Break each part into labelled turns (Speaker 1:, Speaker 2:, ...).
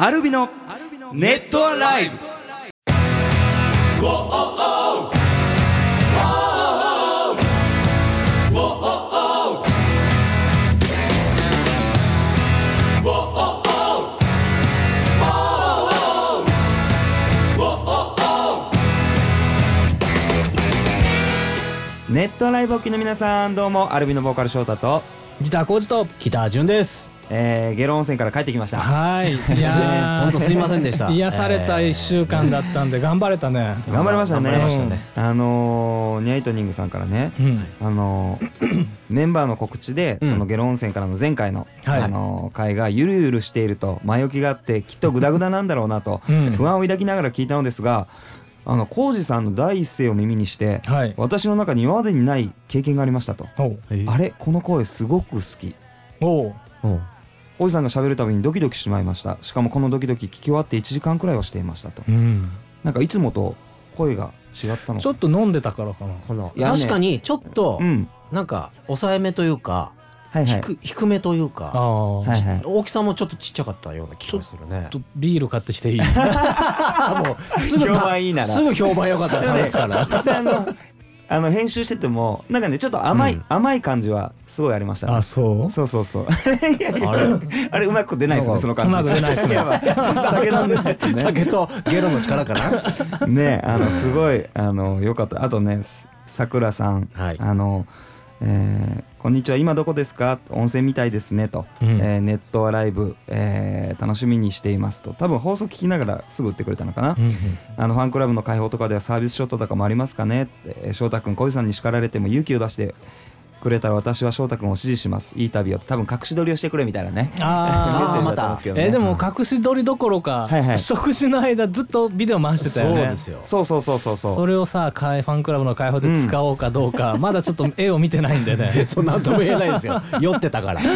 Speaker 1: アルビのネットアライブネットアライブお聞きの皆さんどうもアルビのボーカル翔太と、
Speaker 2: ギター工事と
Speaker 3: 北潤です。
Speaker 1: えー、ゲロ温泉から帰ってきました。
Speaker 2: はい。いや
Speaker 3: 本当すいませんでした。
Speaker 2: 癒された一週間だったんで頑張れたね、
Speaker 1: 頑張りましたね。
Speaker 3: 頑張りましたね。
Speaker 1: あのー、ニャイトニングさんからね
Speaker 2: うん。
Speaker 1: あのー メンバーの告知で、
Speaker 3: うん。
Speaker 1: そのゲロ温泉からの前回の、
Speaker 2: はい。
Speaker 1: あのー会がゆるゆるしていると前置きがあってきっとグダグダなんだろうなと
Speaker 2: うん。
Speaker 1: 不安を抱きながら聞いたのですがあの浩二さんの第一声を耳にして
Speaker 2: はい。
Speaker 1: 私の中に今までにない経験がありましたと。あれ？この声すごく好き。
Speaker 2: おう
Speaker 3: うん
Speaker 1: 浩二さんが喋るたびにドキドキしまいました。しかもこのドキドキ聞き終わって1時間くらいはしていましたと。
Speaker 2: うん。
Speaker 1: なんかいつもと声が違ったの
Speaker 2: ちょっと飲んでたからかな。
Speaker 3: この
Speaker 1: いやね
Speaker 3: 確かにちょっと
Speaker 1: うん。
Speaker 3: なんか抑えめというか
Speaker 1: はいはい。
Speaker 3: 低低めという
Speaker 2: あ
Speaker 3: か
Speaker 2: あ、
Speaker 1: はいはい。
Speaker 3: 大きさもちょっとちっちゃかったような気がするね。
Speaker 2: ちょ。っとビール買ってきていい？
Speaker 3: あもうすぐた
Speaker 1: 評判いいなら。
Speaker 3: すぐ評判良かったらですから。
Speaker 1: あの編集しててもなんかねちょっと甘い、
Speaker 3: うん。
Speaker 1: 甘い感じはすごいありましたね。
Speaker 2: あそう？
Speaker 1: そうそうそう。いやいや
Speaker 3: あれ？
Speaker 1: あれうまく出ないですねその感じ。
Speaker 2: うまく出ないですね。
Speaker 1: 酒飲んでね。
Speaker 3: 酒とゲロの力かな？
Speaker 1: ねあのすごいあのよかった。あとねさくらさん、
Speaker 3: はい。
Speaker 1: あのえーこんにちは今どこですか？温泉みたいですねと、
Speaker 2: うん。
Speaker 1: えーネットアライブ、えー楽しみにしていますと。多分放送聞きながらすぐ打ってくれたのかな、
Speaker 2: うんうん。
Speaker 1: あのファンクラブの開放とかではサービスショットとかもありますかね？ってえー翔太君小路さんに叱られても勇気を出してくれたら私は翔太君を支持します。いい旅を多分隠し撮りをしてくれみたいなね。
Speaker 2: あ
Speaker 1: メッセージだったんですけどね。
Speaker 2: えーでも隠し撮りどころか、
Speaker 1: はいはい。
Speaker 2: 食事の間ずっとビデオ回してた
Speaker 3: そ
Speaker 2: よね。
Speaker 3: うですよ。
Speaker 1: そうそうそうそうそう。
Speaker 2: それをさ開ファンクラブの開放で使おうかどうか、まだちょっと絵を見てないんでね。
Speaker 3: そうなんとも言えないんですよ。酔ってたから。
Speaker 1: もう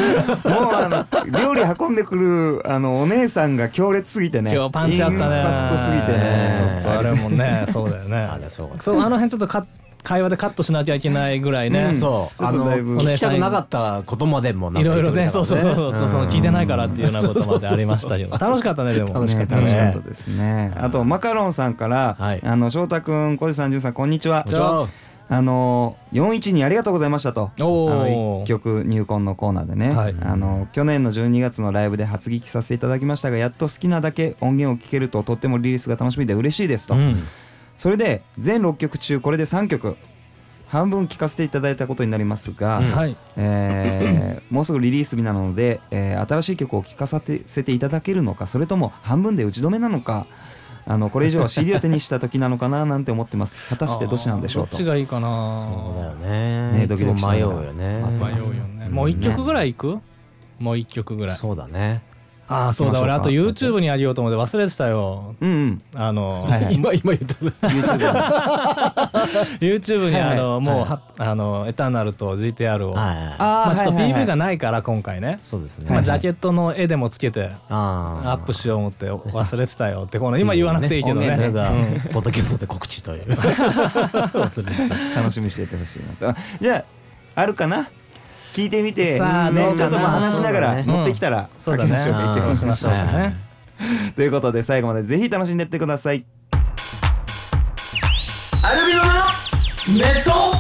Speaker 1: あの料理運んでくるあのお姉さんが強烈すぎてね。
Speaker 2: 今日パンチあったね。
Speaker 1: インパクトすぎてね。
Speaker 2: ちょっとあれもねそうだよね。
Speaker 3: あれそうか
Speaker 2: そうあの辺ちょっとか会話でカットしなきゃいけないぐらいね、
Speaker 1: うん。
Speaker 3: そう。あの聞きたくなかったことまでも
Speaker 2: い
Speaker 3: か
Speaker 2: ろいろね。そうそうそうそう、その聞いてないからっていうよう。なことまでありましたけど楽しかったねでも。
Speaker 3: 楽しかった
Speaker 1: 楽しか
Speaker 3: ね
Speaker 1: ったですね。あとマカロンさんから
Speaker 3: はい。
Speaker 1: あの翔太君小路さんじゅんさんこんにちは。
Speaker 3: じゃあ
Speaker 1: あの412ありがとうございましたと。あの一曲入魂のコーナーでね、
Speaker 2: はい。
Speaker 1: あの去年の12月のライブで初聞きさせていただきましたがやっと好きなだけ音源を聴けるととってもリリースが楽しみで嬉しいですと、
Speaker 2: うん
Speaker 1: それで全6曲中これで3曲半分聴かせていただいたことになりますが、
Speaker 3: うん。
Speaker 2: はい。
Speaker 1: えー もうすぐリリース日なので、えー新しい曲を聴かさせていただけるのかそれとも半分で打ち止めなのかあのこれ以上は CD を手にした時なのかな なんて思ってます。果たしてどっちなんでしょうと。
Speaker 2: どっちがいいかな。
Speaker 3: そうだよね。
Speaker 1: ねドキドキ
Speaker 3: 迷うよね。
Speaker 2: 迷うよね。もう一曲ぐらいいく？もう一曲ぐらい。
Speaker 3: そうだね。
Speaker 2: ああそうだ俺あと YouTube にあげようと思って忘れてたよ。
Speaker 1: うんうん。
Speaker 2: あの、
Speaker 1: はいはい。
Speaker 3: 今今言った
Speaker 1: YouTube
Speaker 2: にあの、
Speaker 3: はい。
Speaker 2: もうはあのエターナルと GTR を、
Speaker 3: はい。
Speaker 1: あ
Speaker 2: まあちょっと PV がないから今回ね、
Speaker 3: そうですね。
Speaker 2: まあ、ジャケットの絵でもつけて
Speaker 3: あ
Speaker 2: アップしよう思って忘れてたよってこの今言わなくていいけどね。
Speaker 3: それが
Speaker 2: うん
Speaker 3: ポッドキャストで告知という。忘れてた。
Speaker 1: 楽しみにしていてほしいなと。じゃああるかな？聞いてみて、
Speaker 2: さあ
Speaker 1: ねちょっとまあ話しながら
Speaker 3: そうだね
Speaker 1: 乗ってきたら
Speaker 2: そうだね。
Speaker 1: 書きましょうし
Speaker 2: ましょう。ね。
Speaker 1: ということで最後までぜひ楽しんでいってください。アルビノのネット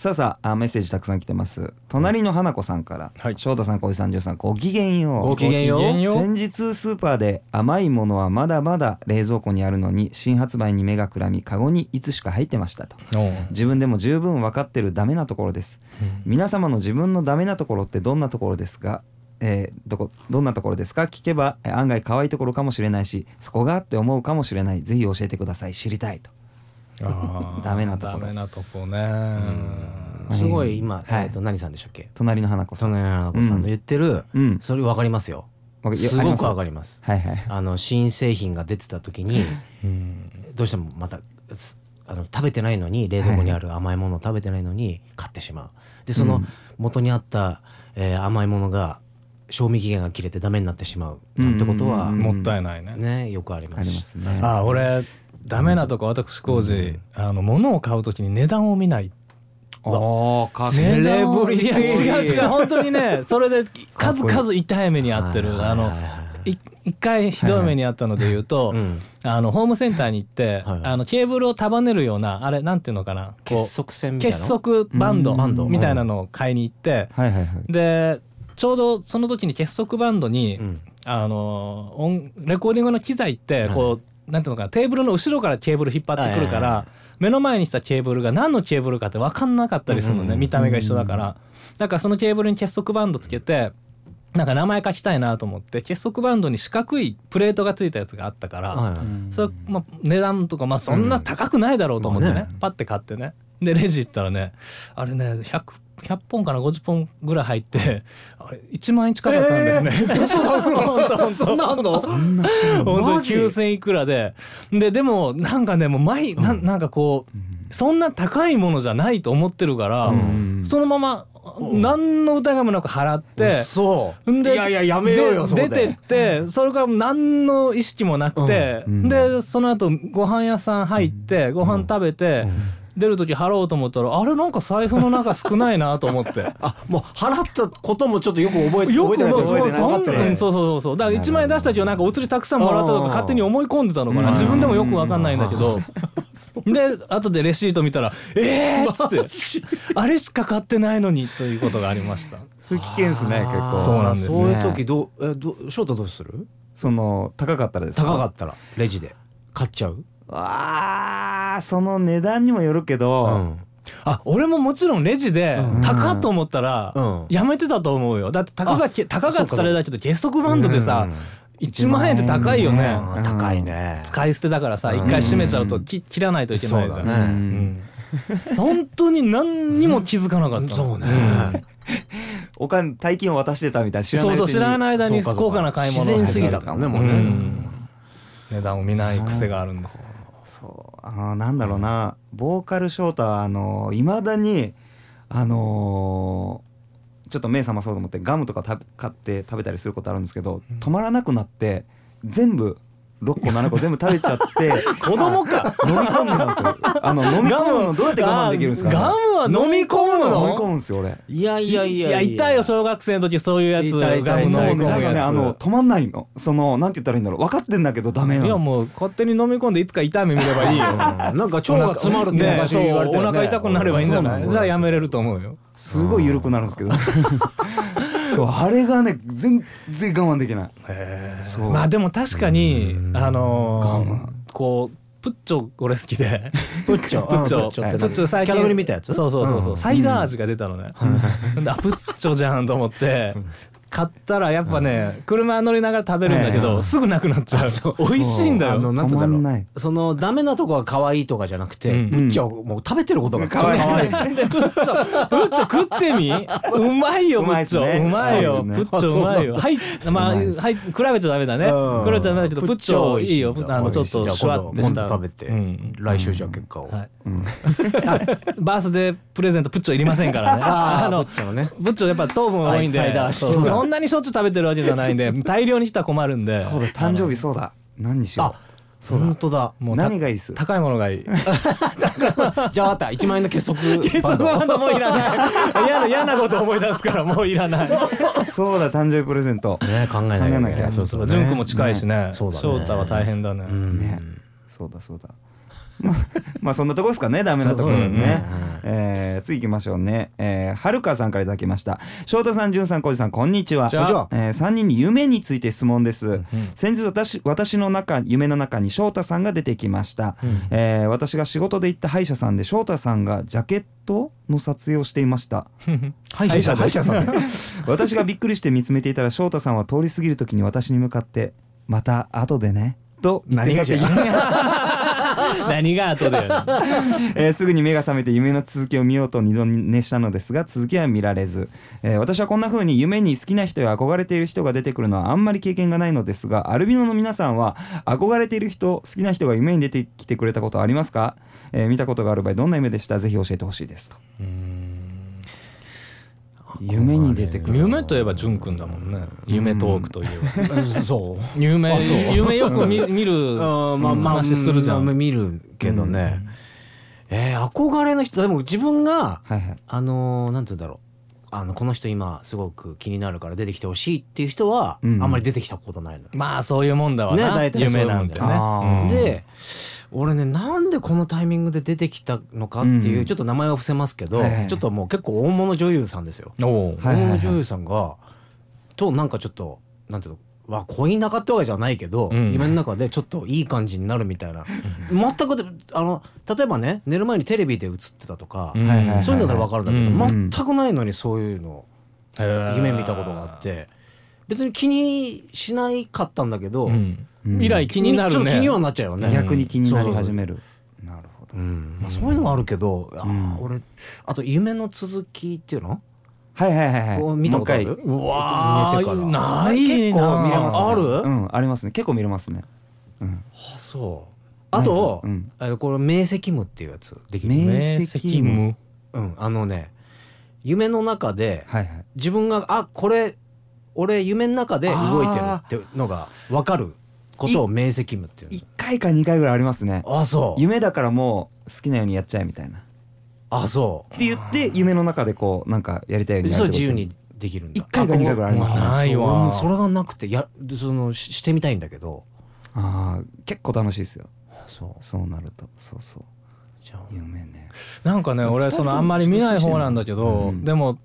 Speaker 1: さあさああメッセージたくさん来てます。隣の花子さんから、
Speaker 2: はい。
Speaker 1: 翔太さん小井さんさんごきげんよう。
Speaker 3: ごきげんよう。
Speaker 1: 先日スーパーで甘いものはまだまだ冷蔵庫にあるのに新発売に目がくらみカゴにいつしか入ってましたと。自分でも十分分かってるダメなところです、皆様の自分のダメなところってどんなところですか？えーどこどんなところですか？聞けばえー案外可愛いところかもしれないしそこがって思うかもしれない。ぜひ教えてください。知りたいとダメなところ。
Speaker 2: ダメなとこね。
Speaker 3: すごい今、
Speaker 1: はい
Speaker 3: えっと何さんでしたっけ？
Speaker 1: 隣の花子さん。
Speaker 3: その花子さんの言ってる、
Speaker 1: うん。
Speaker 3: それ分かりますよ。すごく
Speaker 1: あります。
Speaker 3: 分かります。
Speaker 1: はいはい。
Speaker 3: あの新製品が出てた時に
Speaker 2: うん。
Speaker 3: どうしてもまたすあの食べてないのに冷蔵庫にある甘いものを食べてないのに買ってしまう。でその元にあった、えー甘いものが賞味期限が切れてダメになってしまう。なんてことは、
Speaker 1: うん。
Speaker 2: もったいないね。
Speaker 3: ねよくあります。
Speaker 1: ありますね。
Speaker 2: あ俺ダメなとこ私工事、あの物を買うときに値段を見ない。
Speaker 1: おーかっこいい
Speaker 3: セレブリティ。
Speaker 2: 違う違う本当にね それで数々痛い目に遭ってる。あの一回ひどい目に遭ったので言うと、
Speaker 3: うん。
Speaker 2: あのホームセンターに行って、
Speaker 3: はい
Speaker 2: あのケーブルを束ねるようなあれなんていうのかな。
Speaker 3: 結束線
Speaker 2: 結束バンド。みたいなのを買いに行って、でちょうどその時に結束バンドに、
Speaker 3: うん。
Speaker 2: あの音レコーディングの機材ってこう、なんていうのかなテーブルの後ろからケーブル引っ張ってくるから、目の前にしたケーブルが何のケーブルかって分かんなかったりするのね、
Speaker 3: うんうん
Speaker 2: 見た目が一緒だから、だからそのケーブルに結束バンドつけてなんか名前書きたいなと思って結束バンドに四角いプレートがついたやつがあったから、
Speaker 3: はいはい。
Speaker 2: それまあ、値段とか、まあ、そんな高くないだろうと思ってね,、
Speaker 3: まあね。
Speaker 2: パッて買ってね。でレジ行ったらねあれね 100, 100本かな50本ぐらい入って あれ1万円近かったんだよね。嘘だ嘘だ。本当本当。
Speaker 3: そんなあんの
Speaker 2: 本当に
Speaker 3: マジ
Speaker 2: ？9000いくらで。ででもなんかねもう毎、なんなんかこうそんな高いものじゃないと思ってるから、
Speaker 1: うん。
Speaker 2: そのまま何の疑いもなく払って。
Speaker 3: そう
Speaker 2: んで
Speaker 3: いやいややめようよ
Speaker 2: 出てってそれから何の意識もなくて、
Speaker 1: うん。
Speaker 2: でその後ご飯屋さん入ってご飯食べて、出る時払おうと思ったらあれなんか財布の中少ないなと思って。
Speaker 3: あもう払ったこともちょっとよく覚えて
Speaker 2: よく
Speaker 3: 覚えてない
Speaker 2: もう
Speaker 3: ってこと
Speaker 2: そうそんうんそうそうそうだから1万円出した時はなんかお釣りたくさんもらったとか勝手に思い込んでたのかな。自分でもよく分かんないんだけど。で後でレシート見たら「えー!」っつって「あれしか買ってないのに」ということがありました。
Speaker 1: それ危険ですね結構。
Speaker 2: そうなんですね。
Speaker 3: そういう時どうえどう翔太どうする
Speaker 1: その高かったらですか
Speaker 3: 高かったらレジで買っちゃう
Speaker 1: あーその値段にもよるけど、
Speaker 3: うん。
Speaker 2: あ俺ももちろんレジで
Speaker 3: うん。
Speaker 2: 高っと思ったら
Speaker 3: うん。
Speaker 2: やめてたと思うよ。だって高がけ高がってたらあれだけど結束バンドでさ
Speaker 3: うん。
Speaker 2: 1万円って高いよね。
Speaker 3: うん。高いね。
Speaker 2: 使い捨てだからさ
Speaker 3: うん
Speaker 2: 一回閉めちゃうとき切らないといけないじゃん。
Speaker 3: ね。
Speaker 2: うん。本当に何にも気づかなかったの。
Speaker 3: そうね。
Speaker 2: ん。
Speaker 1: お金大金を渡してたみたいな知らない
Speaker 2: そうそう知らない間に高価な買い物を
Speaker 3: 自然すぎたからね。もうね
Speaker 2: ん。値段を見ない癖があるんですよ
Speaker 1: そうあーなんだろうなボーカルショータはあのいまだにあのーちょっと目覚まそうと思ってガムとか買って食べたりすることあるんですけど止まらなくなって全部6個7個全部食べちゃって
Speaker 2: 子供か。
Speaker 1: 飲み込んでるんですよ。あの飲み込むのどうやって我慢できるんですか、
Speaker 2: ガムは飲み込む
Speaker 1: 飲み
Speaker 2: の。
Speaker 1: 込むんですよ俺。
Speaker 3: いやいやい
Speaker 2: い
Speaker 3: や。
Speaker 2: やいたよ小学生の時そういうやつ。
Speaker 3: いたいた
Speaker 2: ガム飲み込む
Speaker 1: なんかね
Speaker 2: や
Speaker 1: あの止まんないの。そのなんて言ったらいいんだろう。分かってんだけどダメなん
Speaker 2: いやもう勝手に飲み込んでいつか痛い目見ればいいよ。
Speaker 3: なんか腸が詰まるって言われて
Speaker 2: お腹痛くなればいいんじゃない？じゃあやめれると思うよ。
Speaker 1: すごい緩くなるんですけど そう。あれがね全然我慢できない。そう。
Speaker 2: まあでも確かに
Speaker 3: うん。
Speaker 2: あのこうプッチョ俺好きで。
Speaker 3: プッチョ。
Speaker 2: プッチョ。
Speaker 3: あプッチョ。
Speaker 2: 最近
Speaker 3: キャラメルみたやつ？
Speaker 2: そうそうそうそう。
Speaker 3: うん。
Speaker 2: サイダー味が出たのね。であプッチョじゃんと思って買ったらやっぱね車乗りながら食べるんだけ
Speaker 3: うん
Speaker 2: どすぐなくなっちゃう。美味しいんだ
Speaker 3: あの
Speaker 2: よ
Speaker 3: なんだろ
Speaker 1: う。
Speaker 3: そのダメなとこが可愛いとかじゃなくて、
Speaker 2: うん。
Speaker 3: プッチョをもう食べてることが
Speaker 1: 可愛い。
Speaker 3: 可愛い。
Speaker 2: でプッチョプッチョ食ってみ？うまいよ
Speaker 1: う
Speaker 2: プッチ
Speaker 1: まいっすね。
Speaker 2: ョうまいよ。
Speaker 1: うまいっすね。
Speaker 2: プッチョうまいよ。はいまあはい比べちゃダメだね。
Speaker 3: うん。
Speaker 2: 比べちゃダメだけどプッチョいいよ。あのちょっと
Speaker 3: じゃあ
Speaker 2: シュワッてした。
Speaker 3: 食べて、
Speaker 2: うん。
Speaker 3: 来週じゃあ結果を、
Speaker 2: バースデープレゼントプッチョいりませんからね。
Speaker 3: ああ
Speaker 2: の
Speaker 3: プッチョ
Speaker 2: やっぱ糖分多いんで。
Speaker 3: サイダー
Speaker 2: そうそうそんなにしょっちゅう食べてるわけじゃないんで 大量にしたら困るんで。
Speaker 1: そうだ誕生日そうだ。何にしよ
Speaker 3: あ本当だ。
Speaker 2: もうた
Speaker 1: 何がいいっす？
Speaker 2: 高いものがいい。
Speaker 3: じゃあ分かった。1万円の結束
Speaker 2: 結束バンド。もういらない。嫌な嫌なこと思い出すからもういらない。う
Speaker 1: そうだ誕生日プレゼント。
Speaker 3: ね考えなきゃそうそう
Speaker 2: ジュン君も近いしね。
Speaker 3: ねそうだね。
Speaker 2: 翔太は大変だね。
Speaker 3: うん。
Speaker 1: ね。そうだそうだ まあまあそんなとこですかねダメなところ
Speaker 2: すね。
Speaker 1: えー次行きましょうね。えーはるかさんからいただきました。翔太さんじゅんさんこうじさんこんにちは。
Speaker 2: こんにちは。
Speaker 1: えー3人に夢について質問です、先日私私の中夢の中に翔太さんが出てきました、えー私が仕事で行った歯医者さんで翔太さんがジャケットの撮影をしていました。
Speaker 2: 歯
Speaker 1: 歯医者歯医者さんね 私がびっくりして見つめていたら翔太さんは通り過ぎる時に私に向かって「また後でね」と言って去っていきました
Speaker 2: 何が後で
Speaker 1: えーすぐに目が覚めて夢の続きを見ようと二度寝したのですが続きは見られず、えー私はこんな風に夢に好きな人や憧れている人が出てくるのはあんまり経験がないのですがアルビノの皆さんは憧れている人好きな人が夢に出てきてくれたことはありますか、えー見たことがある場合どんな夢でした？ぜひ教えてほしいですと夢に出てくる。
Speaker 2: 夢といえばジュン君だもんね。夢トークといえば。
Speaker 3: そう。
Speaker 2: 夢夢よく見見る
Speaker 3: あーまあまあ
Speaker 2: 話するじゃん。
Speaker 3: まあ見るけどね、えー、憧れの人でも自分が
Speaker 1: はいはい。
Speaker 3: あのーなんて言うんだろう。あのこの人今すごく気になるから出てきてほしいっていう人は、
Speaker 1: うん。
Speaker 3: あんまり出てきたことないのよ。
Speaker 2: まあそういうもんだわな、
Speaker 3: ね大体そういうもんだよ
Speaker 2: 夢なんてね。
Speaker 3: で俺ねなんでこのタイミングで出てきたのかっていう、
Speaker 1: うん。
Speaker 3: ちょっと名前は伏せますけど、ちょっともう結構大物女優さんですよ。大物女優さんがとなんかちょっとなんていうのまあ恋仲ってわけじゃないけど、
Speaker 2: うん。
Speaker 3: 夢の中でちょっといい感じになるみたいな、全くであの例えばね寝る前にテレビで映ってたとか、そういうのだったら分かるんだけど、
Speaker 2: うん。
Speaker 3: 全くないのにそういうの夢見たことがあって別に気にしないかったんだけど、
Speaker 2: うん
Speaker 1: うん。
Speaker 2: 以来気になるね。
Speaker 3: ちょっと気にはなっちゃうよね。
Speaker 1: 逆に気になり
Speaker 3: そうそう
Speaker 1: 始めるなるほど。
Speaker 3: うん。まあ、そういうのはあるけど、
Speaker 1: うん。
Speaker 3: 俺あと夢の続きっていうの、
Speaker 1: はいはいはいはい。
Speaker 3: 見たことある？
Speaker 1: もう
Speaker 2: わない
Speaker 1: 結
Speaker 2: な
Speaker 1: 構見れますね。
Speaker 3: ある？
Speaker 1: うんありますね。結構見れますね。うん。
Speaker 3: あそう。あと、
Speaker 1: うん。
Speaker 3: あのこれ明晰夢っていうやつできる
Speaker 1: 明
Speaker 2: 明
Speaker 1: 晰
Speaker 2: 晰
Speaker 1: 夢
Speaker 2: 夢
Speaker 3: うん。あのね夢の中で
Speaker 1: はいはい。
Speaker 3: 自分があこれ俺夢の中で動いてるってのが分かることを明晰夢っていう
Speaker 1: 1回か2回ぐらいありますね。
Speaker 3: のあそう。
Speaker 1: 夢だからもう好きなようにやっちゃえみたいな。っ
Speaker 3: あそう。
Speaker 1: て言って夢の中でこうなんかやりたいようにや
Speaker 3: そ
Speaker 1: る
Speaker 3: 自由にできるんだ。
Speaker 1: 一回か二回ぐらいありますね。
Speaker 2: ないわ。
Speaker 3: それがなくてやそのししてみたいんだけど。
Speaker 1: ああ結構楽しいですよ。
Speaker 3: そう。
Speaker 1: そうなると。そうそう。
Speaker 3: じゃあ。
Speaker 1: 夢ね。
Speaker 2: なんかね俺そのあんまり見ない方なんだけど、
Speaker 1: うん。
Speaker 2: でも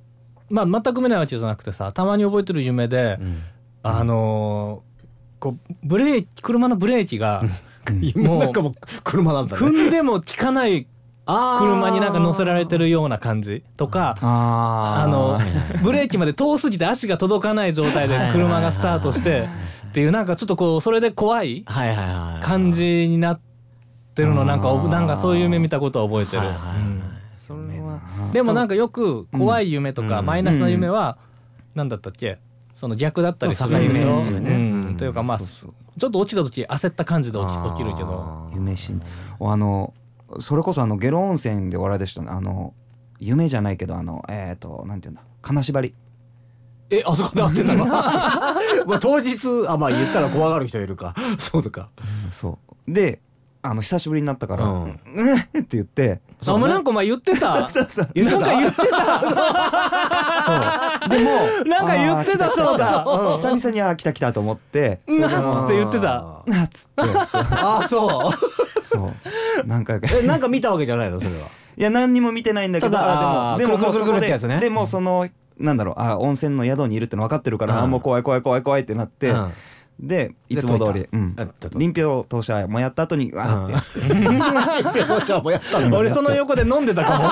Speaker 2: まあ全く見ないわけじゃなくてさたまに覚えてる夢で、
Speaker 3: うん。
Speaker 2: あのーこうブレーキ車のブレーキが
Speaker 3: 夢の中も車なんだね
Speaker 2: 踏んでも効かない車になんか乗せられてるような感じとか
Speaker 1: あ
Speaker 2: あのブレーキまで遠すぎて足が届かない状態で車がスタートしてっていうなんかちょっとこうそれで怖い感じになってるのなんかなんかそういう夢見たことは覚えてる。でもなんかよく怖い夢とか
Speaker 3: うん。
Speaker 2: マイナスな夢は何だったっけ？その逆だったりするんでしょ、というかまあちょっと落ちた時焦った感じで起き起きるけど。
Speaker 1: 夢しんあのそれこそあのゲロ温泉でお笑いでしたねあの夢じゃないけどあのえっ、となんていうんだ。金縛り。
Speaker 3: えあそこで会ってたの？まあ当日あまあ言ったら怖がる人いるか。そうか。
Speaker 1: そう。であの久しぶりになったから「
Speaker 3: う
Speaker 1: うんん」って言って
Speaker 2: あお前なんかお前言ってた。
Speaker 1: そうそう
Speaker 3: 言ってた
Speaker 2: なんか言って
Speaker 1: そう。でも
Speaker 2: なんか言ってた
Speaker 1: あー
Speaker 2: 翔太
Speaker 1: うん。久々にあー来た来たと思って
Speaker 2: なんつって言ってた。
Speaker 1: なっつって。
Speaker 3: あーそう。
Speaker 1: そう。何回か
Speaker 3: えなんか見たわけじゃないの？それは。い
Speaker 1: や何にも見てないんだけどでもでももうそこででもうそのなんだろうあ温泉の宿にいるっての分かってるから、
Speaker 3: うん。
Speaker 1: あもう怖い怖い怖い怖いってなって、
Speaker 3: うん
Speaker 1: でいつも通り、うん。
Speaker 3: あとと。
Speaker 1: 臨氷投射もやった後にわーって。やって、
Speaker 3: よっしゃもうやった
Speaker 2: 俺その横で飲んでたかも。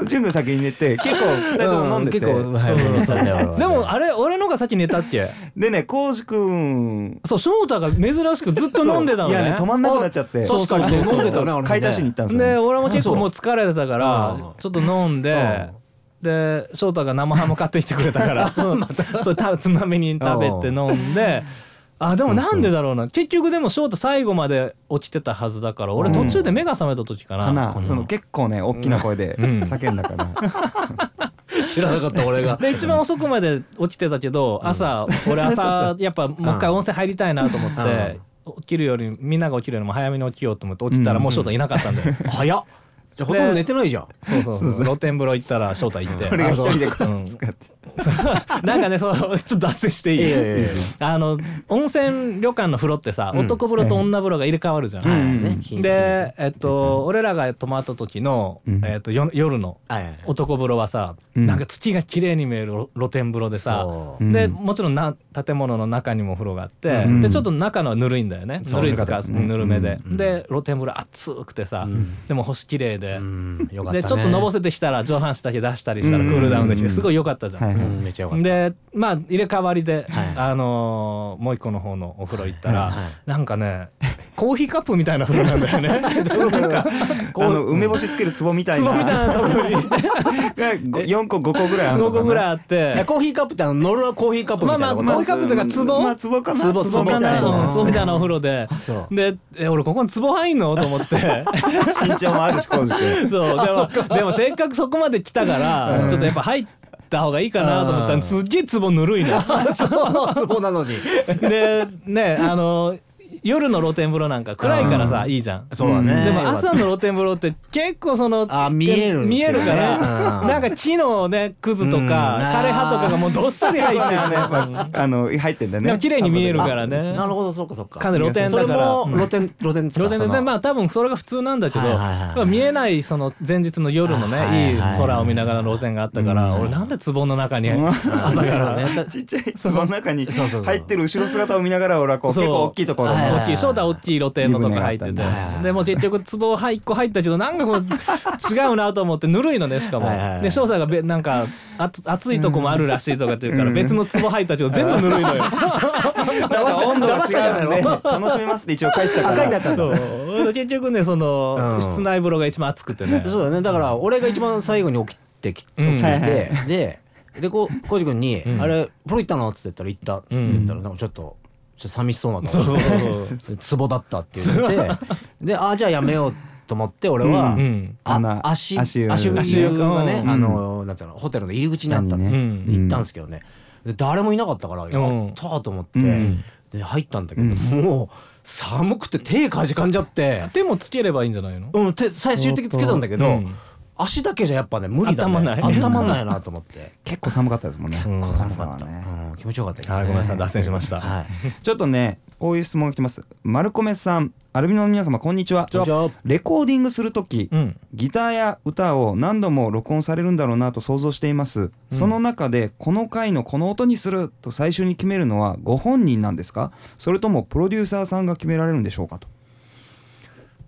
Speaker 1: 純君先に寝て結構二人とも飲んでて、
Speaker 3: 結構はい。そうだよ
Speaker 2: でもあれ俺のが先寝たっけ？
Speaker 1: でね浩司君。
Speaker 2: そう翔太が珍しくずっと飲んでたの
Speaker 1: いやね
Speaker 2: ね
Speaker 1: 止まんなくなっちゃって。
Speaker 3: 確かにそう飲んでたね
Speaker 1: 買い足しに行ったんですよ、ね、
Speaker 2: で俺も結構もう疲れてたから
Speaker 3: うん。
Speaker 2: ちょっと飲んでで翔太が生ハム買ってきてくれたから そうそれたつまみに食べて飲んであでもなんでだろうな。結局でも翔太最後まで起きてたはずだから俺
Speaker 1: うん。
Speaker 2: 途中で目が覚めた時かな
Speaker 1: かな。その結構ね大きな声で
Speaker 2: うん。
Speaker 1: 叫んだから、
Speaker 3: 知らなかった俺が。
Speaker 2: で一番遅くまで起きてたけど朝俺朝やっぱもう一回温泉入りたいなと思って起きるよりみんなが起きるよりも早めに起きようと思って起きたらもう翔太いなかったんで。
Speaker 3: 早っじゃあほとんど寝てないじゃん。
Speaker 2: そうそうそう。露天風呂行ったら翔太行って。
Speaker 1: 俺が一人で使って、
Speaker 2: なんかねそうちょっと脱線していい？
Speaker 3: いやいやいや。
Speaker 2: あの温泉旅館の風呂ってさ、
Speaker 3: うん。
Speaker 2: 男風呂と女風呂が入れ替わるじゃん、
Speaker 1: うん。うん。
Speaker 3: ね
Speaker 2: で、えっと、俺らが泊まった時の、
Speaker 1: うん。
Speaker 2: えっと、よ夜の男風呂はさ、
Speaker 1: うん。
Speaker 2: なんか月が綺麗に見える露天風呂でさ、でもちろんな建物の中にも風呂があって、
Speaker 1: うん。
Speaker 2: でちょっと中のはぬるいんだよね。
Speaker 1: そう
Speaker 2: ぬるいつか
Speaker 1: ぬる
Speaker 2: めで、
Speaker 3: うん
Speaker 2: で露天風呂熱くてさ、
Speaker 3: うん。
Speaker 2: でも星綺麗で、でちょっとのぼせてきたら上半身だけ出したりしたらクールダウンできてすごい良かったじゃん。
Speaker 3: めっちゃよかった。
Speaker 2: でまあ入れ替わりで、
Speaker 3: はい。
Speaker 2: あのーもう一個の方のお風呂行ったら、
Speaker 3: はい。
Speaker 2: なんかねコーヒーカップみたいな風呂なんだよね。
Speaker 1: あの梅干しつける壺みたいな。
Speaker 2: 壺みたいなところに。
Speaker 1: が4個5個ぐらいあるの
Speaker 2: 5
Speaker 1: かな。
Speaker 2: 個ぐらいあって。
Speaker 3: コーヒーカップってあの乗るコーヒーカップみたいな
Speaker 2: まあまあコーヒーカップというか壺？
Speaker 1: まあ壺かな。
Speaker 3: 壺
Speaker 1: 壺みたい
Speaker 2: かな。壺みたいな。お風呂で。でえ俺ここに壺入んの？と思って。
Speaker 1: 身長もあるし浩司君。
Speaker 2: そう。でもでもせっかくそこまで来たからちょっとやっぱ入った方がいいかなと思ったらすっげえ壺ぬるいの。
Speaker 3: そうツボなのに
Speaker 2: でねあの夜の露天風呂なんか暗いからさいいじゃん。
Speaker 3: そうだね。
Speaker 2: でも朝の露天風呂って結構その
Speaker 3: あ見える
Speaker 2: 見えるから
Speaker 3: うん。
Speaker 2: なんか木のねくずと
Speaker 3: うん。
Speaker 2: か枯葉とかがもうどっさり入ってるね。
Speaker 1: あの入ってんだよね
Speaker 2: 綺麗に見えるからね。
Speaker 3: なるほどそうかそうか。
Speaker 2: かなり露天だから。
Speaker 3: それも
Speaker 2: うん。
Speaker 3: 露天露天
Speaker 2: 露天まあ多分それが普通なんだけど、
Speaker 3: はいはいはい
Speaker 2: まあ見えないその前日の夜のね、
Speaker 3: はいはい
Speaker 2: 空を見ながらの露天があったから、俺なんで壺の中に朝から
Speaker 3: ね。
Speaker 1: ちっちゃいその中に入ってる後ろ姿を見ながら俺はこう結構大きいところの
Speaker 2: 大きい正体大きい露天のとこ入ってて。でもう結局壺1個入ったけどなんかこう違うなと思ってぬるいのねしかも。で翔さんがべなんかあつ熱いとこもあるらしいとかって言うから別の壺入ったけど全部ぬるいのよ。
Speaker 1: なんか温度が違うんで楽しめますって一応書いてたから。
Speaker 3: 赤いだったんだ
Speaker 2: そう結局ねその、
Speaker 3: うん。
Speaker 2: 室内風呂が一番熱くてね。
Speaker 3: そうだね。だから俺が一番最後に起きてき起きてででこう浩司君に
Speaker 2: うん「
Speaker 3: あれ風呂行ったの?」っつって言ったら「行った」って言ったらなんかちょっとちょっと寂しそうな顔。してツボだったって言って。であじゃあやめようと思って俺は、
Speaker 1: うん。
Speaker 2: うん。
Speaker 3: あ
Speaker 1: 穴
Speaker 3: 足
Speaker 1: 足湯。
Speaker 3: 足湯
Speaker 2: 足湯
Speaker 3: がね、
Speaker 2: うん。
Speaker 3: あのなんつうのホテルの入り口にあったんですよ、
Speaker 2: うん。
Speaker 3: 行ったんですけどね。で誰もいなかったから、やったと思って、
Speaker 1: うん。
Speaker 3: で入ったんだけど、もう寒くて手かじかんじゃって、
Speaker 2: 手もつければいいんじゃないの？
Speaker 3: うん、手最終的につけたんだけど、
Speaker 2: うん
Speaker 3: 足だけじゃやっぱね無理だね。
Speaker 2: 温まんない
Speaker 3: 温まんないなと思って。
Speaker 1: 結構寒かったですもんね。
Speaker 2: うん
Speaker 3: 寒かった、
Speaker 1: ね。
Speaker 3: うん、気持ちよかったけどね
Speaker 2: はいごめんなさい。脱線しました。
Speaker 3: はい。
Speaker 1: ちょっとねこういう質問が来てます。丸米さんアルビノの皆様こんにちは。レコーディングするとき
Speaker 2: うん。
Speaker 1: ギターや歌を何度も録音されるんだろうなと想像しています、その中でこの回のこの音にすると最初に決めるのはご本人なんですか？それともプロデューサーさんが決められるんでしょうかと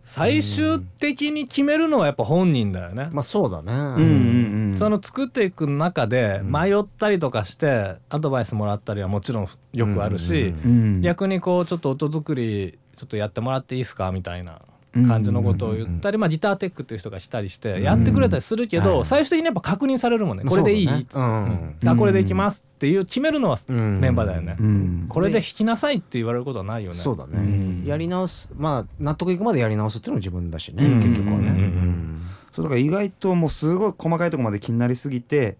Speaker 2: 最終的に決めるのはやっぱ本人だよね、
Speaker 3: まあそうだね、
Speaker 1: うんうんうん。
Speaker 2: その作っていく中で迷ったりとかしてアドバイスもらったりはもちろんよくあるし、
Speaker 1: うん
Speaker 2: 逆にこうちょっと音作りちょっとやってもらっていいですか？みたいな感じのことを言ったり、まあ、ギターテックっていう人がしたりしてやってくれたりするけど、
Speaker 3: はい
Speaker 2: 最終的にやっぱ確認されるもんね。これでいい、
Speaker 3: ねうん
Speaker 2: うんあこれでいきますっていう決めるのは
Speaker 3: うん。
Speaker 2: メンバーだよね、
Speaker 1: うん。
Speaker 2: これで弾きなさいって言われることはないよね。
Speaker 3: そうだね、
Speaker 1: うん。
Speaker 3: やり直すまあ納得いくまでやり直すっていうのも自分だしね、
Speaker 1: うん。
Speaker 3: 結局はね、
Speaker 2: うん。
Speaker 3: うん
Speaker 1: そうだから意外ともうすごい細かいところまで気になりすぎて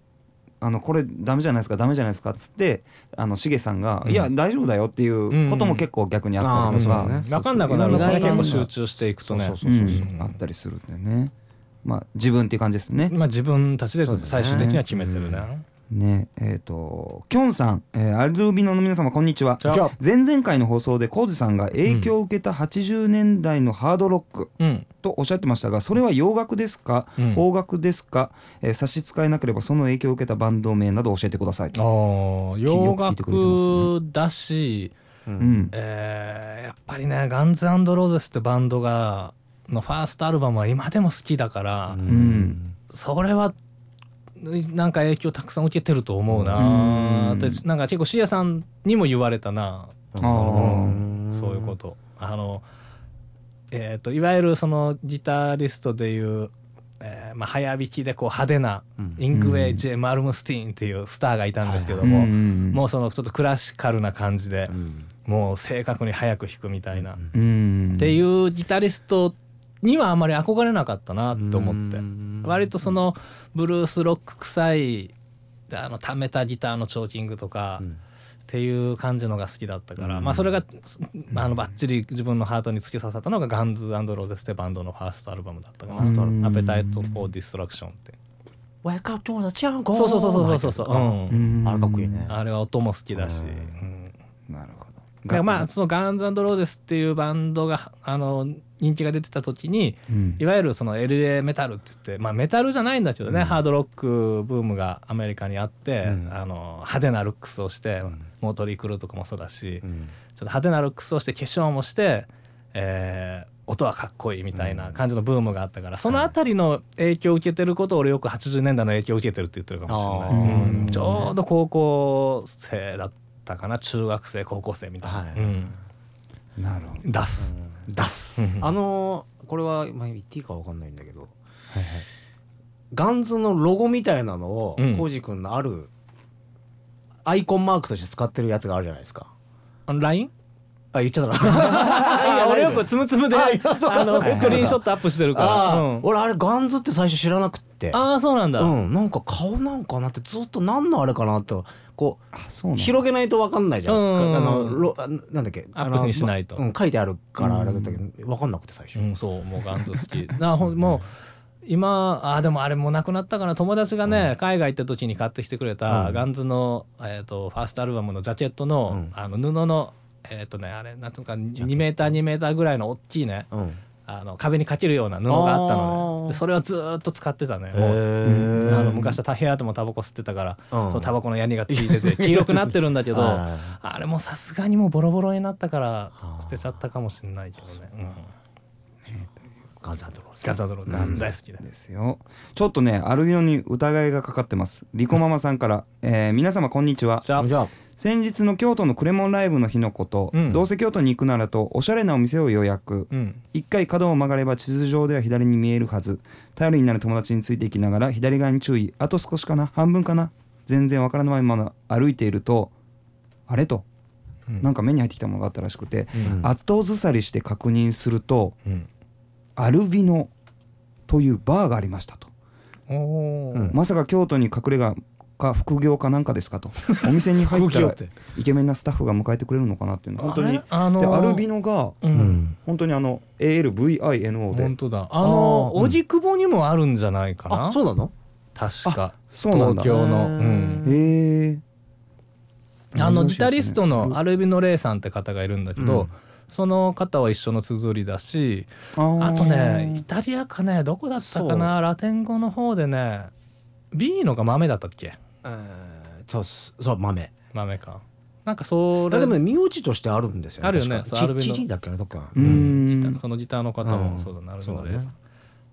Speaker 1: あのこれダメじゃないですかダメじゃないですかっつってあのしげさんが、いや大丈夫だよっていうことも結構逆にあったりとか、
Speaker 3: うんうんあーそうね。
Speaker 2: 分かんなくなる。か。ら結構集中していくとね。
Speaker 1: あったりするんだよね。まあ自分っていう感じですね。
Speaker 2: まあ自分たちで最終的には決めてるね。
Speaker 1: ねえっ、ときょんさん、えーアルビノの皆様こんにちは。前々回の放送で浩二さんが影響を受けた80年代のハードロック
Speaker 2: うん。
Speaker 1: とおっしゃってましたがそれは洋楽ですか、
Speaker 2: うん。
Speaker 1: 邦楽ですか、えー差し支えなければその影響を受けたバンド名など教えてください。
Speaker 2: あー洋楽だし、
Speaker 3: うん
Speaker 1: うん。
Speaker 2: えーやっぱりねガンズローゼスってバンドがのファーストアルバムは今でも好きだから、
Speaker 1: ん。
Speaker 2: それはなんか影響たくさん受けてると思うな、
Speaker 1: うん。
Speaker 2: でなんか結構シエさんにも言われたな、
Speaker 1: あ
Speaker 2: そのそういうこと。あのえっ、といわゆるそのギタリストでいう、えーまあ、早弾きでこう派手な
Speaker 3: うん。
Speaker 2: イングヴェイ・ J・マルムスティーンっていうスターがいたんですけど
Speaker 1: うん
Speaker 2: も、
Speaker 1: うん。
Speaker 2: もうそのちょっとクラシカルな感じで、
Speaker 3: うん。
Speaker 2: もう正確に早く弾くみたいな、っ
Speaker 1: うん。
Speaker 2: ていうギタリストにはあまり憧れなかったなって思って、
Speaker 3: うん。
Speaker 2: 割とそのブルースロック臭いであの溜めたギターのチョーキングとか、
Speaker 3: うん。
Speaker 2: っていう感じのが好きだったから、
Speaker 3: うん。
Speaker 2: まあそれがすあのバッチリ自分のハートに突き刺さったのがガンズ・アンド・ローゼズってバンドのファーストアルバムだったかな。
Speaker 1: うん「
Speaker 2: アペタイト・フォー・ディストラクション」って。
Speaker 3: The jungle.
Speaker 2: そうそうそうそうそう。そう、うん。
Speaker 1: うん。
Speaker 3: あれかっこいいね。
Speaker 2: あれは音も好きだし、
Speaker 1: なるほど
Speaker 2: だからまあそのガンズローゼスっていうバンドがあの人気が出てた時に
Speaker 1: うん。
Speaker 2: いわゆるその LA メタルって言ってまあメタルじゃないんだけどね、ハードロックブームがアメリカにあって、
Speaker 3: うん。
Speaker 2: あの派手なルックスをして、
Speaker 3: ん。
Speaker 2: モートリー・クルーとかもそうだし、
Speaker 3: うん。
Speaker 2: ちょっと派手なルックスをして化粧もして、えー音はかっこいいみたいな感じのブームがあったから、そのあたりの影響を受けてることを俺よく80年代の影響を受けてるって言ってるかもしれない、ちょうど高校生だったかな中学生高校生みたいな、
Speaker 3: はい。
Speaker 2: うん。
Speaker 1: なるほど。
Speaker 2: 出す、
Speaker 3: 出す。あのーこれはまあ言っていいかわかんないんだけどガンズのロゴみたいなのを
Speaker 2: うん。
Speaker 3: コウジ君のあるアイコンマークとして使ってるやつがあるじゃないですか。
Speaker 2: あの LINE?
Speaker 3: あ言っちゃった
Speaker 2: あ 俺よく ツムツムであのスクリーンショットアップしてるから。うん。
Speaker 3: 俺あれガンズって最初知らなくって。
Speaker 2: あーそうなんだ。
Speaker 3: うん。なんか顔なんかなってずっと何のあれかなってこう広げないと分かんないじゃん、
Speaker 2: うん
Speaker 3: あのなんだっけ？
Speaker 2: アップにしないと。
Speaker 3: うん、書いてあるからあれだったけど、分かんなくて最初、
Speaker 2: うん、そうもうガンズ好き。なほんもう今あでもあれもうなくなったかな。友達がね、海外行った時に買ってきてくれた、
Speaker 3: うん。
Speaker 2: ガンズの、えー、とファーストアルバムのジャケットの,、
Speaker 3: うん。
Speaker 2: あの布のえっ、とねあれなんとか2メーター2メーターぐらいの大きいね。
Speaker 3: うん
Speaker 2: あの壁にかけるような布があったのでそれをずーっと使ってたね
Speaker 3: へ
Speaker 2: もう
Speaker 3: ー
Speaker 2: あの昔は部屋でもタバコ吸ってたから、
Speaker 3: うん。
Speaker 2: そのタバコのヤニがついてて黄色くなってるんだけど
Speaker 3: あ
Speaker 2: あれもさすがにもうボロボロになったから捨てちゃったかもしれないけどね、うん。
Speaker 3: ガンズアンドローズ
Speaker 2: ガザドロー大好きだ。
Speaker 1: ですよ。ちょっとねアルビノに疑いがかかってます。リコママさんから、えー皆様こんにちは。
Speaker 2: じゃあ
Speaker 3: じゃあ
Speaker 1: 先日の京都のクレモンライブの日のこと、
Speaker 2: うん。
Speaker 1: どうせ京都に行くならとおしゃれなお店を予約。
Speaker 2: うん。
Speaker 1: 一回角を曲がれば地図上では左に見えるはず。頼りになる友達についていきながら左側に注意。あと少しかな？半分かな？全然わからないまま歩いているとあれと、
Speaker 2: うん。
Speaker 1: なんか目に入ってきたものがあったらしくて、
Speaker 3: うん。
Speaker 1: 後ずさりして確認すると
Speaker 2: うん。
Speaker 1: アルビノというバーがありましたと。まさか京都に隠れ家か副業かなんかですかと。お店に入ったらイケメンなスタッフが迎えてくれるのかなっていうの本当に。
Speaker 2: あのー
Speaker 1: でアルビノが
Speaker 2: う
Speaker 3: うん。ん
Speaker 1: 本当にあの ALVINO で。
Speaker 2: 本当だ。あの
Speaker 3: あー。
Speaker 2: 荻窪にもあるんじゃないかな？
Speaker 3: あそうなの？
Speaker 2: 確か。
Speaker 1: そうなんだ。
Speaker 2: 東京の。
Speaker 3: へー。
Speaker 2: うん。あのギタリストのアルビノ・レイさんって方がいるんだけど、
Speaker 3: うん。
Speaker 2: その方は一緒の綴りだし
Speaker 1: あ
Speaker 2: とねイタリアかねどこだったかな？ラテン語の方でね B のが豆だったっけ？
Speaker 3: えーそうそう豆。
Speaker 2: 豆か。なんかそれ
Speaker 3: あでもね名字としてあるんですよ
Speaker 2: あるよね。アルビノ。
Speaker 3: チチリだっけなどっか。
Speaker 1: うーん。
Speaker 2: そのギターの方もそうだなるほどね
Speaker 3: そう